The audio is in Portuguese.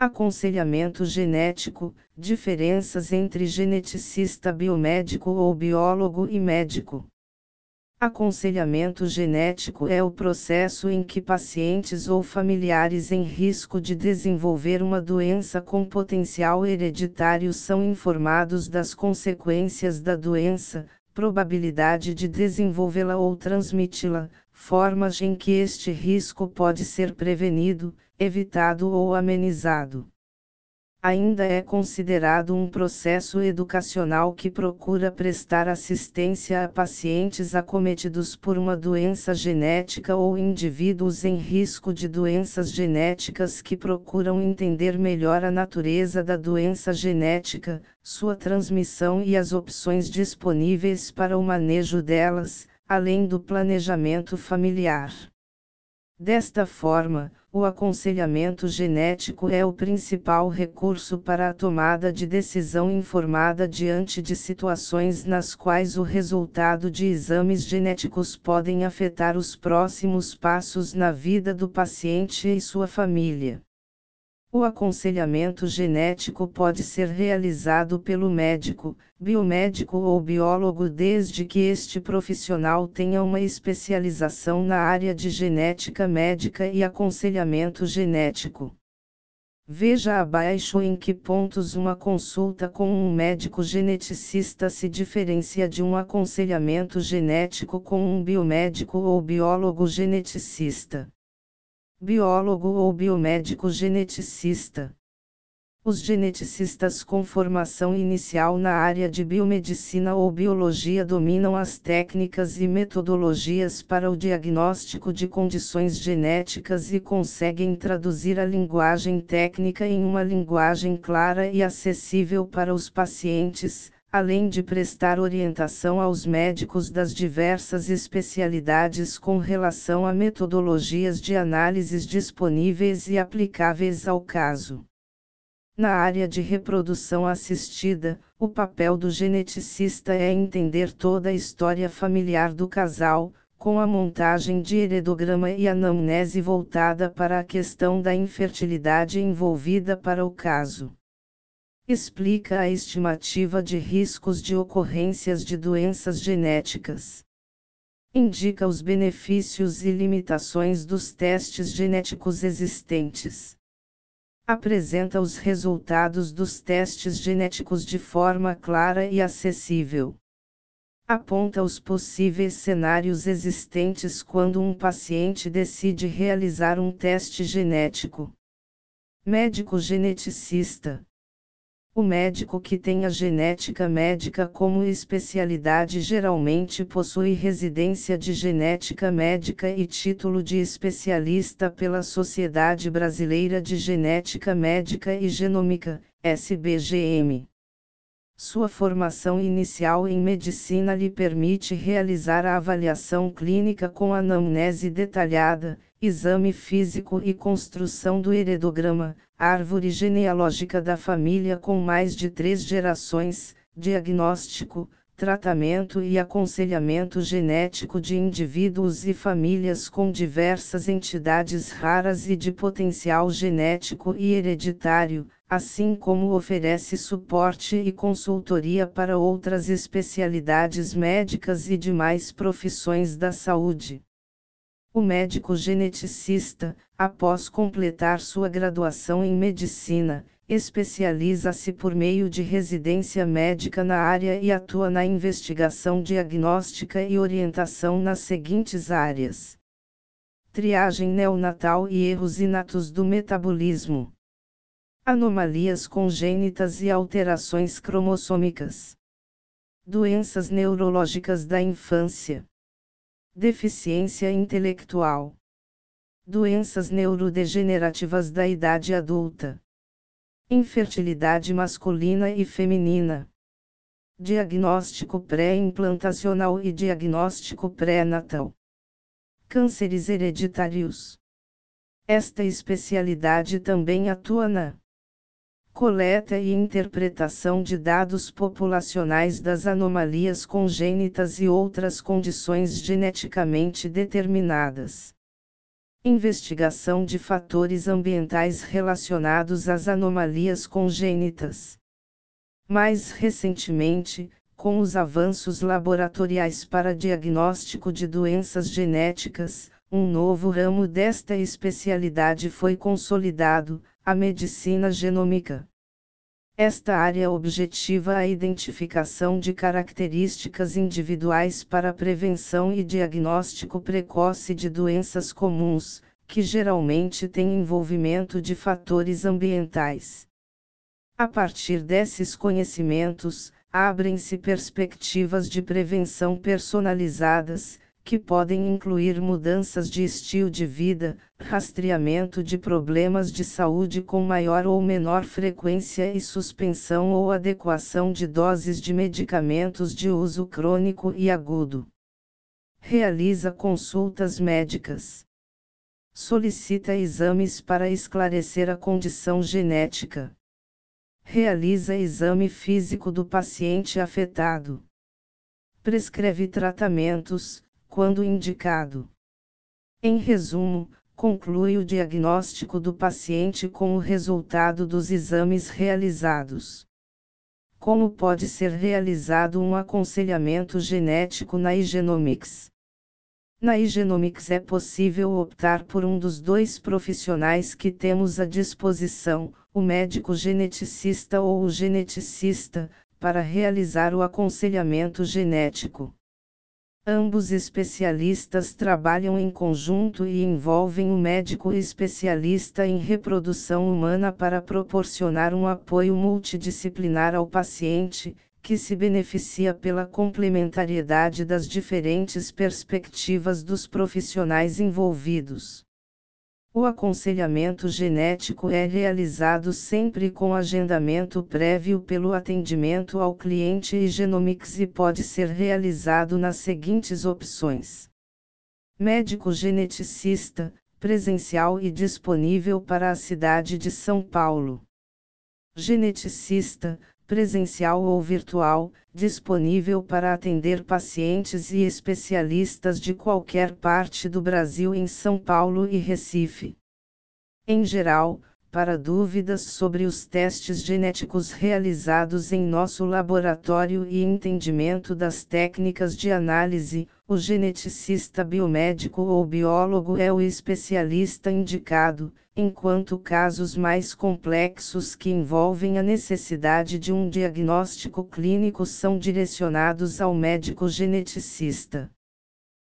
Aconselhamento genético: diferenças entre geneticista biomédico ou biólogo e médico. Aconselhamento genético é o processo em que pacientes ou familiares em risco de desenvolver uma doença com potencial hereditário são informados das consequências da doença, probabilidade de desenvolvê-la ou transmiti-la, formas em que este risco pode ser prevenido, evitado ou amenizado. Ainda é considerado um processo educacional que procura prestar assistência a pacientes acometidos por uma doença genética ou indivíduos em risco de doenças genéticas que procuram entender melhor a natureza da doença genética, sua transmissão e as opções disponíveis para o manejo delas, além do planejamento familiar. Desta forma, o aconselhamento genético é o principal recurso para a tomada de decisão informada diante de situações nas quais o resultado de exames genéticos podem afetar os próximos passos na vida do paciente e sua família. O aconselhamento genético pode ser realizado pelo médico, biomédico ou biólogo desde que este profissional tenha uma especialização na área de genética médica e aconselhamento genético. Veja abaixo em que pontos uma consulta com um médico geneticista se diferencia de um aconselhamento genético com um biomédico ou biólogo geneticista biólogo ou biomédico geneticista. Os geneticistas com formação inicial na área de biomedicina ou biologia dominam as técnicas e metodologias para o diagnóstico de condições genéticas e conseguem traduzir a linguagem técnica em uma linguagem clara e acessível para os pacientes, além de prestar orientação aos médicos das diversas especialidades com relação a metodologias de análises disponíveis e aplicáveis ao caso. Na área de reprodução assistida, o papel do geneticista é entender toda a história familiar do casal, com a montagem de heredograma e anamnese voltada para a questão da infertilidade envolvida para o caso explica a estimativa de riscos de ocorrências de doenças genéticas. Indica os benefícios e limitações dos testes genéticos existentes. Apresenta os resultados dos testes genéticos de forma clara e acessível. Aponta os possíveis cenários existentes quando um paciente decide realizar um teste genético. Médico geneticista o médico que tem a genética médica como especialidade geralmente possui residência de genética médica e título de especialista pela Sociedade Brasileira de Genética Médica e Genômica, SBGM. Sua formação inicial em medicina lhe permite realizar a avaliação clínica com anamnese detalhada, exame físico e construção do heredograma, árvore genealógica da família com mais de três gerações, diagnóstico, tratamento e aconselhamento genético de indivíduos e famílias com diversas entidades raras e de potencial genético e hereditário, assim como oferece suporte e consultoria para outras especialidades médicas e demais profissões da saúde. O médico geneticista, após completar sua graduação em medicina, especializa-se por meio de residência médica na área e atua na investigação diagnóstica e orientação nas seguintes áreas: triagem neonatal e erros inatos do metabolismo, anomalias congênitas e alterações cromossômicas, doenças neurológicas da infância, deficiência intelectual, doenças neurodegenerativas da idade adulta Infertilidade masculina e feminina. Diagnóstico pré-implantacional e diagnóstico pré-natal. Cânceres hereditários. Esta especialidade também atua na coleta e interpretação de dados populacionais das anomalias congênitas e outras condições geneticamente determinadas Investigação de fatores ambientais relacionados às anomalias congênitas. Mais recentemente, com os avanços laboratoriais para diagnóstico de doenças genéticas, um novo ramo desta especialidade foi consolidado, a medicina genômica. Esta área objetiva a identificação de características individuais para prevenção e diagnóstico precoce de doenças comuns, que geralmente têm envolvimento de fatores ambientais. A partir desses conhecimentos, abrem-se perspectivas de prevenção personalizadas, que podem incluir mudanças de estilo de vida, rastreamento de problemas de saúde com maior ou menor frequência e suspensão ou adequação de doses de medicamentos de uso crônico e agudo. Realiza consultas médicas. Solicita exames para esclarecer a condição genética. Realiza exame físico do paciente afetado. Prescreve tratamentos, quando indicado. Em resumo, conclui o diagnóstico do paciente com o resultado dos exames realizados. Como pode ser realizado um aconselhamento genético na Igenomics? Na Igenomics é possível optar por um dos dois profissionais que temos à disposição, o médico geneticista ou o geneticista, para realizar o aconselhamento genético. Ambos especialistas trabalham em conjunto e envolvem o médico especialista em reprodução humana para proporcionar um apoio multidisciplinar ao paciente, que se beneficia pela complementariedade das diferentes perspectivas dos profissionais envolvidos. O aconselhamento genético é realizado sempre com agendamento prévio pelo atendimento ao cliente e Genomics e pode ser realizado nas seguintes opções: médico geneticista, presencial e disponível para a cidade de São Paulo. Geneticista, presencial ou virtual, disponível para atender pacientes e especialistas de qualquer parte do Brasil em São Paulo e Recife. Em geral, para dúvidas sobre os testes genéticos realizados em nosso laboratório e entendimento das técnicas de análise, o geneticista biomédico ou biólogo é o especialista indicado, enquanto casos mais complexos que envolvem a necessidade de um diagnóstico clínico são direcionados ao médico geneticista.